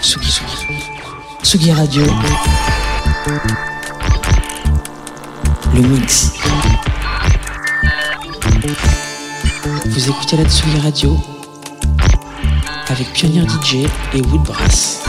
Tsugi, Tsugi. Tsugi Radio. Le mix. Vous écoutez la Tsugi Radio avec Pionnier DJ et Woodbrass.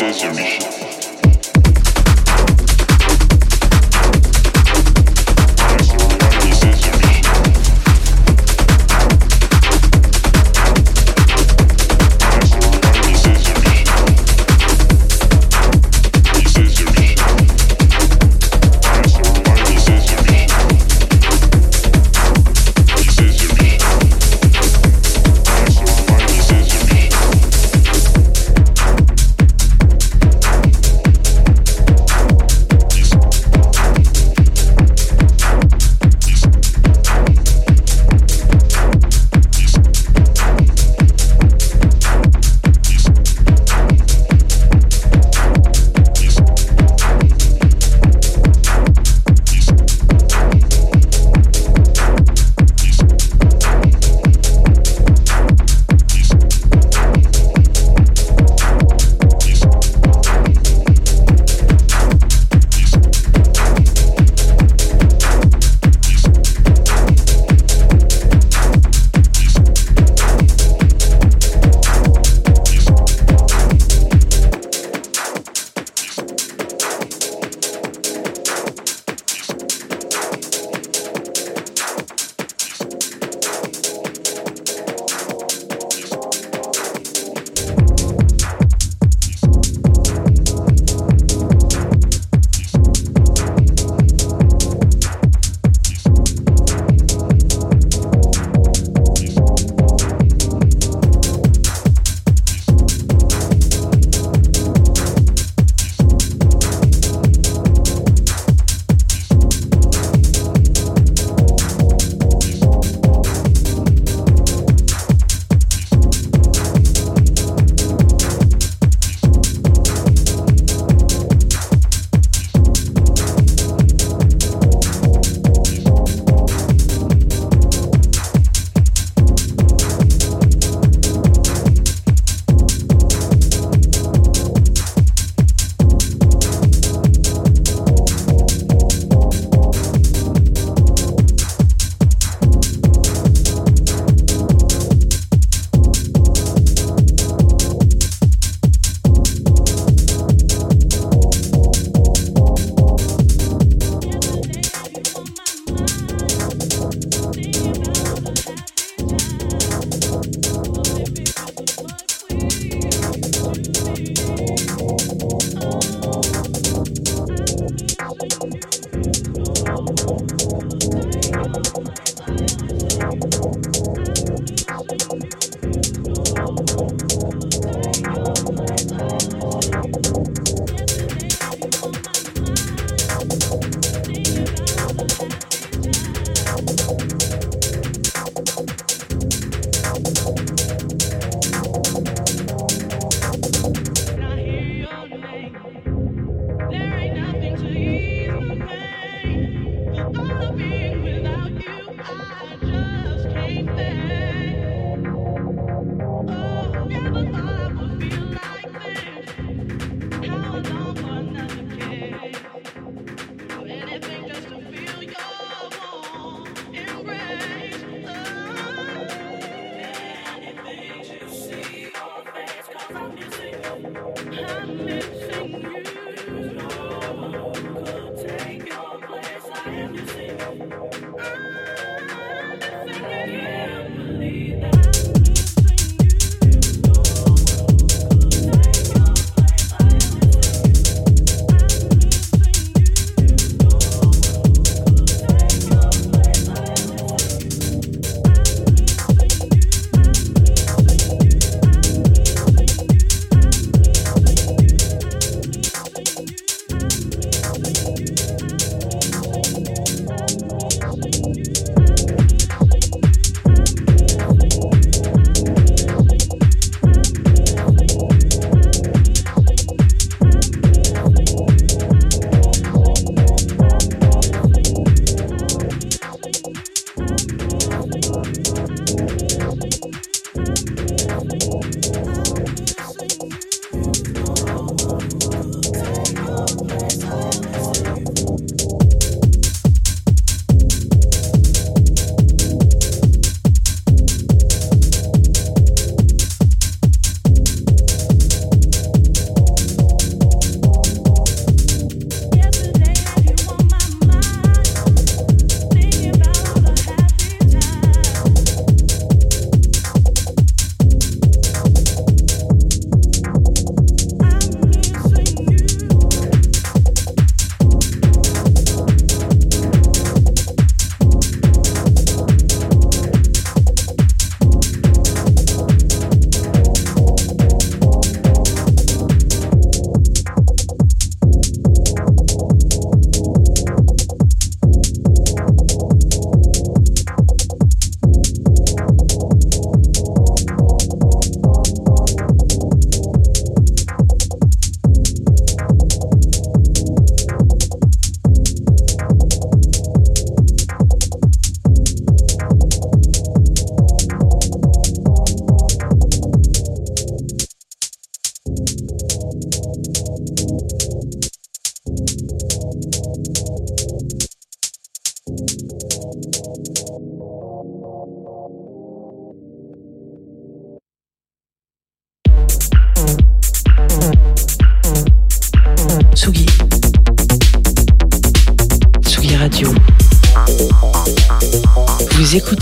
So